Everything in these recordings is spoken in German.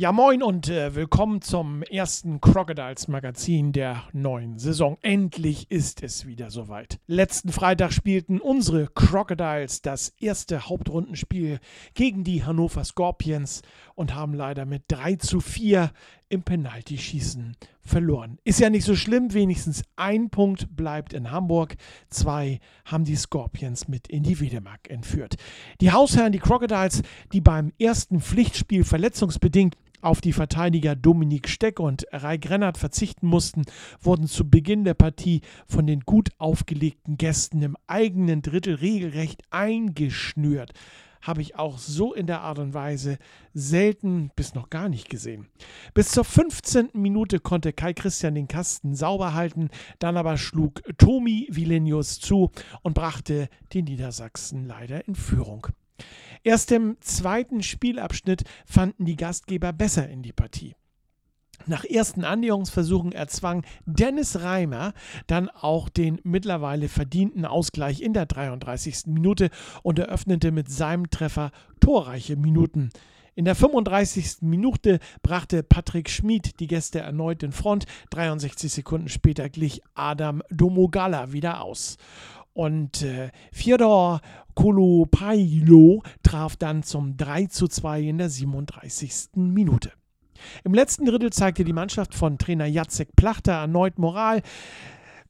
Ja, moin und äh, willkommen zum ersten Crocodiles Magazin der neuen Saison. Endlich ist es wieder soweit. Letzten Freitag spielten unsere Crocodiles das erste Hauptrundenspiel gegen die Hannover Scorpions und haben leider mit 3 zu 4 im Penaltyschießen verloren. Ist ja nicht so schlimm, wenigstens ein Punkt bleibt in Hamburg. Zwei haben die Scorpions mit in die Wedemark entführt. Die Hausherren, die Crocodiles, die beim ersten Pflichtspiel verletzungsbedingt auf die Verteidiger Dominik Steck und Rai Grennert verzichten mussten, wurden zu Beginn der Partie von den gut aufgelegten Gästen im eigenen Drittel regelrecht eingeschnürt. Habe ich auch so in der Art und Weise selten bis noch gar nicht gesehen. Bis zur 15. Minute konnte Kai Christian den Kasten sauber halten, dann aber schlug Tomi Vilenius zu und brachte die Niedersachsen leider in Führung. Erst im zweiten Spielabschnitt fanden die Gastgeber besser in die Partie. Nach ersten Annäherungsversuchen erzwang Dennis Reimer dann auch den mittlerweile verdienten Ausgleich in der 33. Minute und eröffnete mit seinem Treffer torreiche Minuten. In der 35. Minute brachte Patrick Schmid die Gäste erneut in Front. 63 Sekunden später glich Adam Domogala wieder aus. Und äh, Fyodor Kolopailo traf dann zum 3 zu 2 in der 37. Minute. Im letzten Drittel zeigte die Mannschaft von Trainer Jacek Plachter erneut Moral.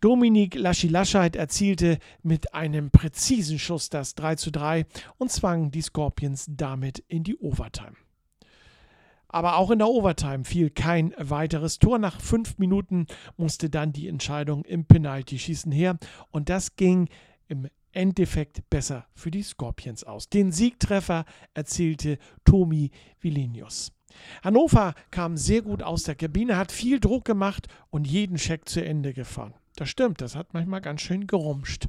Dominik Laschilascheit erzielte mit einem präzisen Schuss das 3 zu 3 und zwang die Scorpions damit in die Overtime. Aber auch in der Overtime fiel kein weiteres Tor. Nach fünf Minuten musste dann die Entscheidung im Penalty-Schießen her. Und das ging im Endeffekt besser für die Scorpions aus. Den Siegtreffer erzielte Tomi Vilenius. Hannover kam sehr gut aus der Kabine, hat viel Druck gemacht und jeden Check zu Ende gefahren. Das stimmt, das hat manchmal ganz schön gerumscht.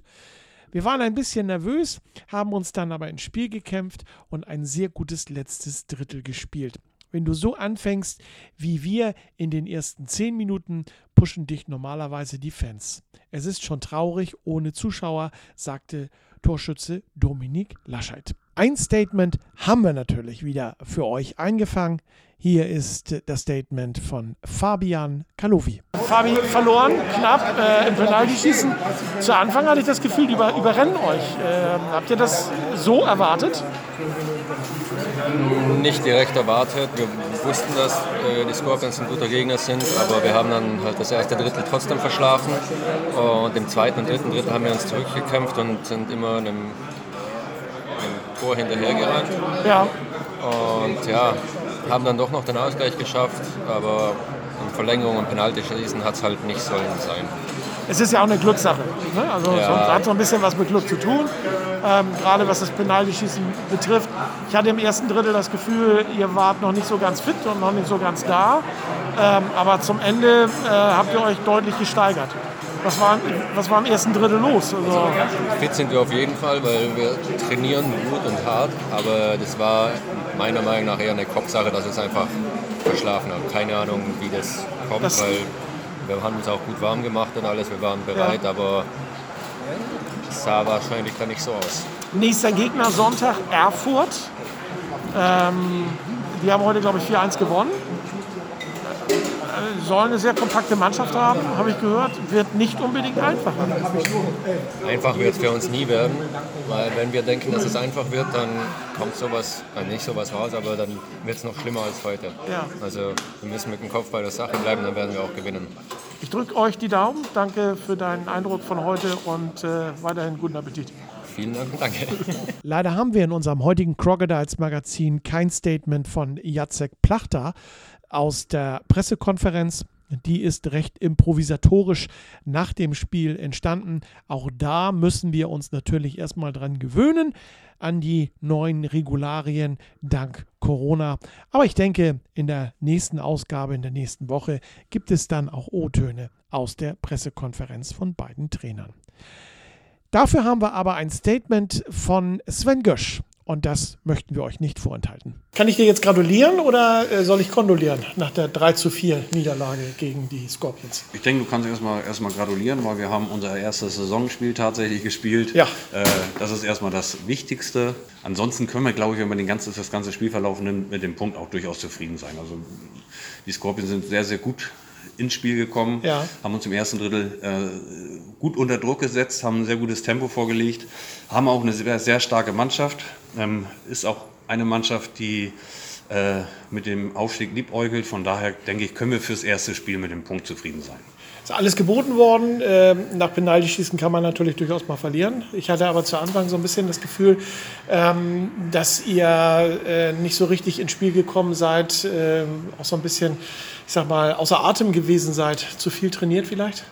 Wir waren ein bisschen nervös, haben uns dann aber ins Spiel gekämpft und ein sehr gutes letztes Drittel gespielt. Wenn du so anfängst wie wir in den ersten zehn Minuten, pushen dich normalerweise die Fans. Es ist schon traurig ohne Zuschauer, sagte Torschütze Dominik Laschet. Ein Statement haben wir natürlich wieder für euch eingefangen. Hier ist das Statement von Fabian Kalovi. Fabi verloren, knapp äh, im Penalty-Schießen. Zu Anfang hatte ich das Gefühl, die über, überrennen euch. Äh, habt ihr das so erwartet? Nicht direkt erwartet. Wir wussten, dass äh, die Scorpions ein guter Gegner sind, aber wir haben dann halt das erste Drittel trotzdem verschlafen. Und im zweiten und dritten Drittel haben wir uns zurückgekämpft und sind immer einem, einem Tor hinterhergerannt. Ja. Und ja, haben dann doch noch den Ausgleich geschafft, aber in Verlängerung und Penaltyschießen hat es halt nicht sollen sein. Es ist ja auch eine Glückssache. Ne? Also Ja. es hat so ein bisschen was mit Glück zu tun, ähm, gerade was das Penaltyschießen betrifft. Ich hatte im ersten Drittel das Gefühl, ihr wart noch nicht so ganz fit und noch nicht so ganz da. Ähm, aber zum Ende äh, habt ihr euch deutlich gesteigert. Was war, was war im ersten Drittel los? Also, Fit sind wir auf jeden Fall, weil wir trainieren gut und hart, aber das war meiner Meinung nach eher eine Kopfsache, dass wir es einfach verschlafen haben. Keine Ahnung, wie das kommt, Das- weil wir haben uns auch gut warm gemacht und alles, wir waren bereit, aber es sah wahrscheinlich dann nicht so aus. nächster Gegner Sonntag Erfurt. Ähm, die haben heute, glaube ich, 4-1 gewonnen. Äh, sollen eine sehr kompakte Mannschaft haben, habe ich gehört. Wird nicht unbedingt einfacher. Einfach wird es für uns nie werden, weil wenn wir denken, dass es einfach wird, dann kommt sowas, äh, nicht sowas raus, aber dann wird es noch schlimmer als heute. Ja. Also wir müssen mit dem Kopf bei der Sache bleiben, dann werden wir auch gewinnen. Ich drücke euch die Daumen. Danke für deinen Eindruck von heute und äh, weiterhin guten Appetit. Vielen Dank, danke. Leider haben wir in unserem heutigen Crocodiles Magazin kein Statement von Jacek Plachter aus der Pressekonferenz. Die ist recht improvisatorisch nach dem Spiel entstanden. Auch da müssen wir uns natürlich erstmal dran gewöhnen an die neuen Regularien dank Corona. Aber ich denke, in der nächsten Ausgabe, in der nächsten Woche gibt es dann auch O-Töne aus der Pressekonferenz von beiden Trainern. Dafür haben wir aber ein Statement von Sven Gösch. Und das möchten wir euch nicht vorenthalten. Kann ich dir jetzt gratulieren oder äh, soll ich kondolieren nach der 3 zu 4 Niederlage gegen die Scorpions? Ich denke, du kannst erstmal erstmal gratulieren, weil wir haben unser erstes Saisonspiel tatsächlich gespielt. Ja. Äh, das ist erstmal das Wichtigste. Ansonsten können wir, glaube ich, wenn man den ganzen, das ganze Spielverlauf nimmt, mit dem Punkt auch durchaus zufrieden sein. Also die Scorpions sind sehr, sehr gut ins Spiel gekommen, ja. haben uns im ersten Drittel äh, gut unter Druck gesetzt, haben ein sehr gutes Tempo vorgelegt, haben auch eine sehr, sehr starke Mannschaft, ähm, ist auch eine Mannschaft, die äh, mit dem Aufstieg liebäugelt. Von daher denke ich, können wir fürs erste Spiel mit dem Punkt zufrieden sein. Ist alles geboten worden. Ähm, nach Penaltyschießen kann man natürlich durchaus mal verlieren. Ich hatte aber zu Anfang so ein bisschen das Gefühl, ähm, dass ihr äh, nicht so richtig ins Spiel gekommen seid, ähm, auch so ein bisschen, ich sag mal, außer Atem gewesen seid. Zu viel trainiert vielleicht?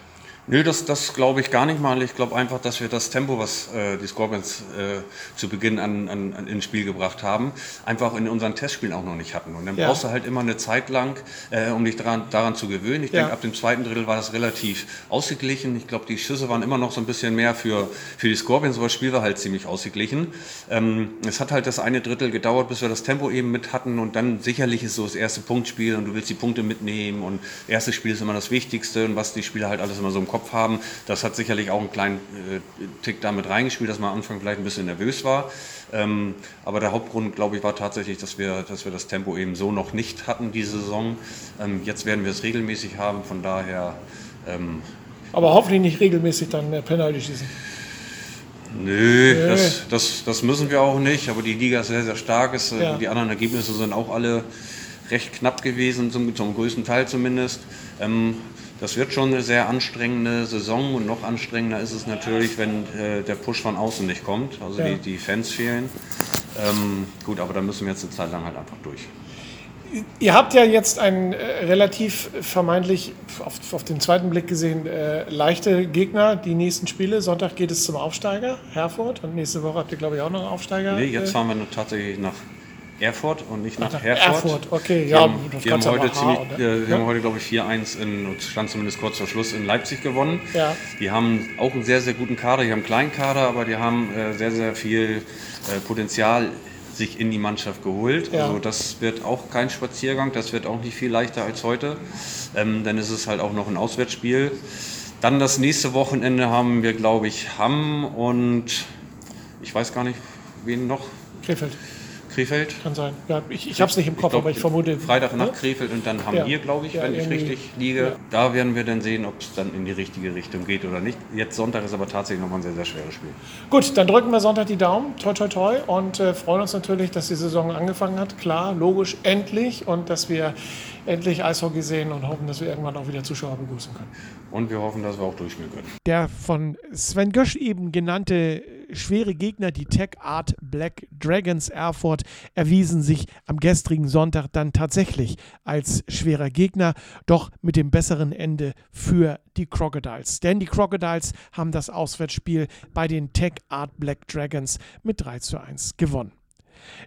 Nö, das, das glaube ich gar nicht mal. Ich glaube einfach, dass wir das Tempo, was äh, die Scorpions äh, zu Beginn an, an, an, ins Spiel gebracht haben, einfach in unseren Testspielen auch noch nicht hatten. Und dann ja. brauchst du halt immer eine Zeit lang, äh, um dich daran, daran zu gewöhnen. Ich ja. denke, ab dem zweiten Drittel war das relativ ausgeglichen. Ich glaube, die Schüsse waren immer noch so ein bisschen mehr für, für die Scorpions, aber das Spiel war halt ziemlich ausgeglichen. Ähm, es hat halt das eine Drittel gedauert, bis wir das Tempo eben mit hatten und dann sicherlich ist so das erste Punktspiel und du willst die Punkte mitnehmen und erstes Spiel ist immer das Wichtigste und was die Spieler halt alles immer so im Kopf Kopf haben. Das hat sicherlich auch einen kleinen äh, Tick damit reingespielt, dass man am Anfang vielleicht ein bisschen nervös war. Ähm, aber der Hauptgrund, glaube ich, war tatsächlich, dass wir, dass wir das Tempo eben so noch nicht hatten diese Saison. Ähm, jetzt werden wir es regelmäßig haben, von daher. Ähm, aber hoffentlich nicht regelmäßig dann äh, Penalty schießen. Nö, Nö. Das, das, das, müssen wir auch nicht. Aber die Liga ist sehr, sehr stark. Ist, äh, ja. Die anderen Ergebnisse sind auch alle recht knapp gewesen, zum, zum größten Teil zumindest. Ähm, das wird schon eine sehr anstrengende Saison und noch anstrengender ist es natürlich, wenn äh, der Push von außen nicht kommt, also ja. die, die, Fans fehlen. Ähm, gut, aber da müssen wir jetzt eine Zeit lang halt einfach durch. Ihr habt ja jetzt einen äh, relativ vermeintlich, auf, auf, den zweiten Blick gesehen, äh, leichte Gegner, die nächsten Spiele. Sonntag geht es zum Aufsteiger, Herford, und nächste Woche habt ihr, glaube ich, auch noch einen Aufsteiger. Nee, jetzt äh, fahren wir tatsächlich nach Erfurt und nicht nach, Herford. Erfurt, okay, die ja. Haben, die haben heute, ziemlich, äh, wir ja. haben heute, glaube ich, 4-1 in, stand zumindest kurz vor Schluss, in Leipzig gewonnen. Ja. Die haben auch einen sehr, sehr guten Kader. Die haben einen kleinen Kader, aber die haben äh, sehr, sehr viel äh, Potenzial sich in die Mannschaft geholt. Ja. Also das wird auch kein Spaziergang, das wird auch nicht viel leichter als heute. Ähm, dann ist es halt auch noch ein Auswärtsspiel. Dann das nächste Wochenende haben wir, glaube ich, Hamm und ich weiß gar nicht, wen noch. Krefeld. Krefeld? Kann sein. Ja, ich ich habe es nicht im Kopf, ich glaub, aber ich vermute. Freitag nach Krefeld und dann haben ja. wir, glaube ich, ja, wenn ich richtig liege. Ja. Da werden wir dann sehen, ob es dann in die richtige Richtung geht oder nicht. Jetzt Sonntag ist aber tatsächlich nochmal ein sehr, sehr schweres Spiel. Gut, dann drücken wir Sonntag die Daumen. Toi, toi, toi. Und äh, freuen uns natürlich, dass die Saison angefangen hat. Klar, logisch, endlich. Und dass wir endlich Eishockey sehen und hoffen, dass wir irgendwann auch wieder Zuschauer begrüßen können. Und wir hoffen, dass wir auch durchspielen können. Der von Sven Gösch eben genannte schwere Gegner, die Tech Art Black Dragons Erfurt, erwiesen sich am gestrigen Sonntag dann tatsächlich als schwerer Gegner, doch mit dem besseren Ende für die Crocodiles. Denn die Crocodiles haben das Auswärtsspiel bei den Tech Art Black Dragons mit 3 zu 1 gewonnen.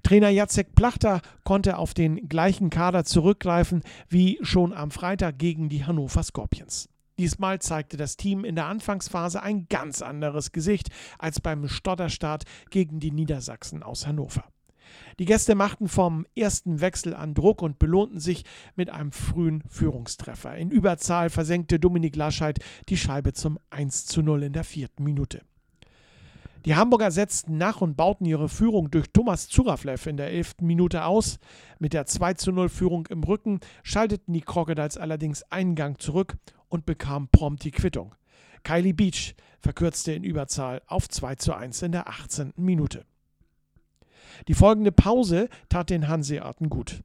Trainer Jacek Plachter konnte auf den gleichen Kader zurückgreifen wie schon am Freitag gegen die Hannover Scorpions. Diesmal zeigte das Team in der Anfangsphase ein ganz anderes Gesicht als beim Stotterstart gegen die Niedersachsen aus Hannover. Die Gäste machten vom ersten Wechsel an Druck und belohnten sich mit einem frühen Führungstreffer. In Überzahl versenkte Dominik Lascheid die Scheibe zum 1 zu 0 in der vierten Minute. Die Hamburger setzten nach und bauten ihre Führung durch Thomas Zuraflev in der elften Minute aus. Mit der 2 zu 0 Führung im Rücken schalteten die Crocodiles allerdings einen Gang zurück und bekam prompt die Quittung. Kylie Beach verkürzte in Überzahl auf 2 zu 1 in der 18. Minute. Die folgende Pause tat den Hanseaten gut.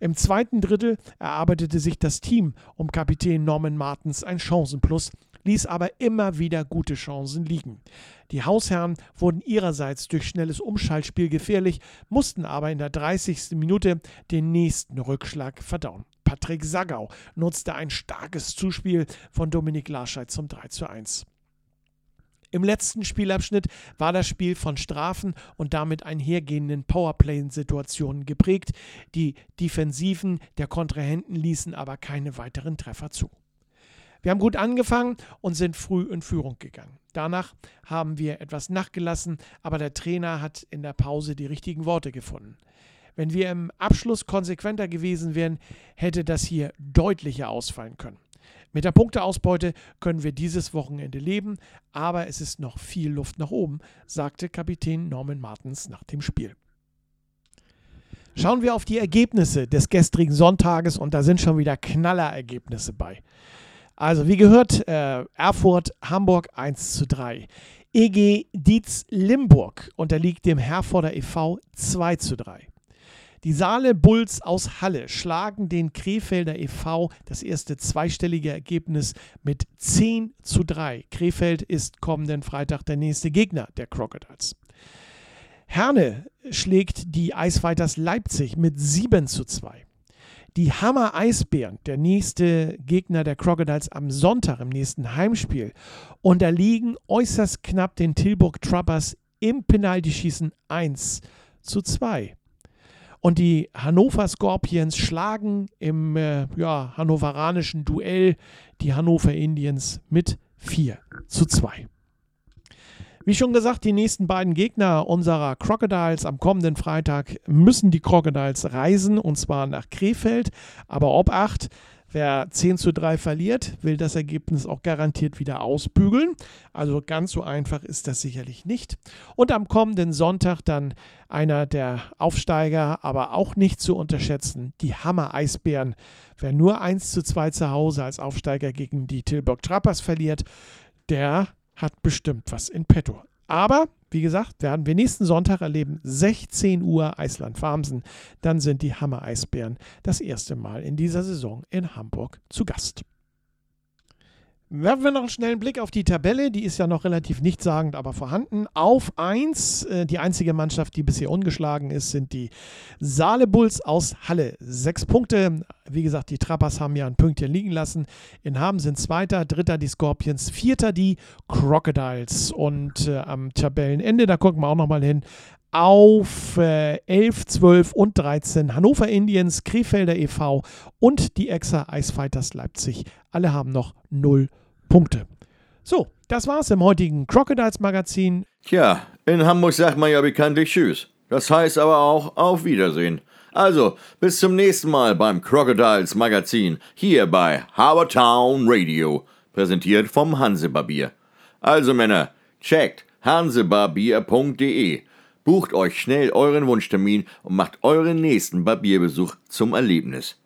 Im zweiten Drittel erarbeitete sich das Team um Kapitän Norman Martens ein Chancenplus, ließ aber immer wieder gute Chancen liegen. Die Hausherren wurden ihrerseits durch schnelles Umschaltspiel gefährlich, mussten aber in der 30. Minute den nächsten Rückschlag verdauen. Patrick Sagau nutzte ein starkes Zuspiel von Dominik Larscheid zum 3 zu 1. Im letzten Spielabschnitt war das Spiel von Strafen und damit einhergehenden Powerplay-Situationen geprägt. Die Defensiven der Kontrahenten ließen aber keine weiteren Treffer zu. Wir haben gut angefangen und sind früh in Führung gegangen. Danach haben wir etwas nachgelassen, aber der Trainer hat in der Pause die richtigen Worte gefunden. Wenn wir im Abschluss konsequenter gewesen wären, hätte das hier deutlicher ausfallen können. Mit der Punkteausbeute können wir dieses Wochenende leben, aber es ist noch viel Luft nach oben, sagte Kapitän Norman Martens nach dem Spiel. Schauen wir auf die Ergebnisse des gestrigen Sonntages und da sind schon wieder Knallerergebnisse bei. Also wie gehört, äh, Erfurt, Hamburg 1 zu 3. EG Dietz Limburg unterliegt dem Herforder e.V. 2 zu 3. Die Saale Bulls aus Halle schlagen den Krefelder e.V. das erste zweistellige Ergebnis mit 10 zu 3. Krefeld ist kommenden Freitag der nächste Gegner der Crocodiles. Herne schlägt die Eisfighters Leipzig mit 7 zu 2. Die Hammer Eisbären, der nächste Gegner der Crocodiles am Sonntag im nächsten Heimspiel, unterliegen äußerst knapp den Tilburg Truppers im Penaltyschießen 1 zu 2. Und die Hannover Scorpions schlagen im äh, ja, hannoveranischen Duell die Hannover Indians mit 4 zu 2. Wie schon gesagt, die nächsten beiden Gegner unserer Crocodiles am kommenden Freitag müssen die Crocodiles reisen und zwar nach Krefeld. Aber ob 8, Wer 10 zu 3 verliert, will das Ergebnis auch garantiert wieder ausbügeln. Also ganz so einfach ist das sicherlich nicht. Und am kommenden Sonntag dann einer der Aufsteiger, aber auch nicht zu unterschätzen, die Hammer Eisbären. Wer nur 1 zu 2 zu Hause als Aufsteiger gegen die Tilburg Trappers verliert, der hat bestimmt was in petto. Aber wie gesagt, werden wir nächsten Sonntag erleben, 16 Uhr Eisland-Farmsen. Dann sind die Hammer-Eisbären das erste Mal in dieser Saison in Hamburg zu Gast. Werfen wir noch einen schnellen Blick auf die Tabelle. Die ist ja noch relativ nichtssagend, aber vorhanden. Auf 1, äh, die einzige Mannschaft, die bisher ungeschlagen ist, sind die Saale Bulls aus Halle. Sechs Punkte. Wie gesagt, die Trappers haben ja ein Pünktchen liegen lassen. In Hamm sind Zweiter, Dritter die Scorpions, Vierter die Crocodiles. Und äh, am Tabellenende, da gucken wir auch nochmal hin, auf äh, 11, 12 und 13 Hannover Indians, Krefelder e.V. und die Exa Icefighters Leipzig. Alle haben noch 0 Punkte. So, das war's im heutigen Crocodiles Magazin. Tja, in Hamburg sagt man ja bekanntlich Tschüss. Das heißt aber auch auf Wiedersehen. Also, bis zum nächsten Mal beim Crocodiles Magazin hier bei Habertown Radio, präsentiert vom Hansebarbier. Also Männer, checkt hansebarbier.de, bucht euch schnell euren Wunschtermin und macht euren nächsten Barbierbesuch zum Erlebnis.